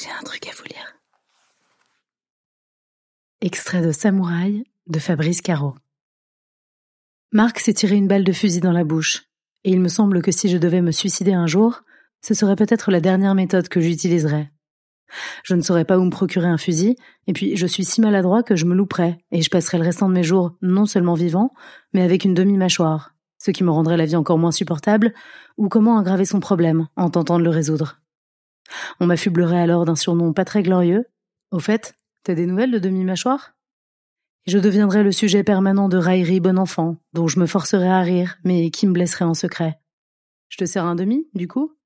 J'ai un truc à vous lire. Extrait de Samouraï de Fabrice Caro. Marc s'est tiré une balle de fusil dans la bouche, et il me semble que si je devais me suicider un jour, ce serait peut-être la dernière méthode que j'utiliserais. Je ne saurais pas où me procurer un fusil, et puis je suis si maladroit que je me louperais, et je passerais le restant de mes jours non seulement vivant, mais avec une demi-mâchoire, ce qui me rendrait la vie encore moins supportable, ou comment aggraver son problème en tentant de le résoudre. On m'affublerait alors d'un surnom pas très glorieux. Au fait, t'as des nouvelles de demi-mâchoire? Je deviendrais le sujet permanent de raillerie bon enfant, dont je me forcerais à rire, mais qui me blesserait en secret. Je te sers un demi, du coup?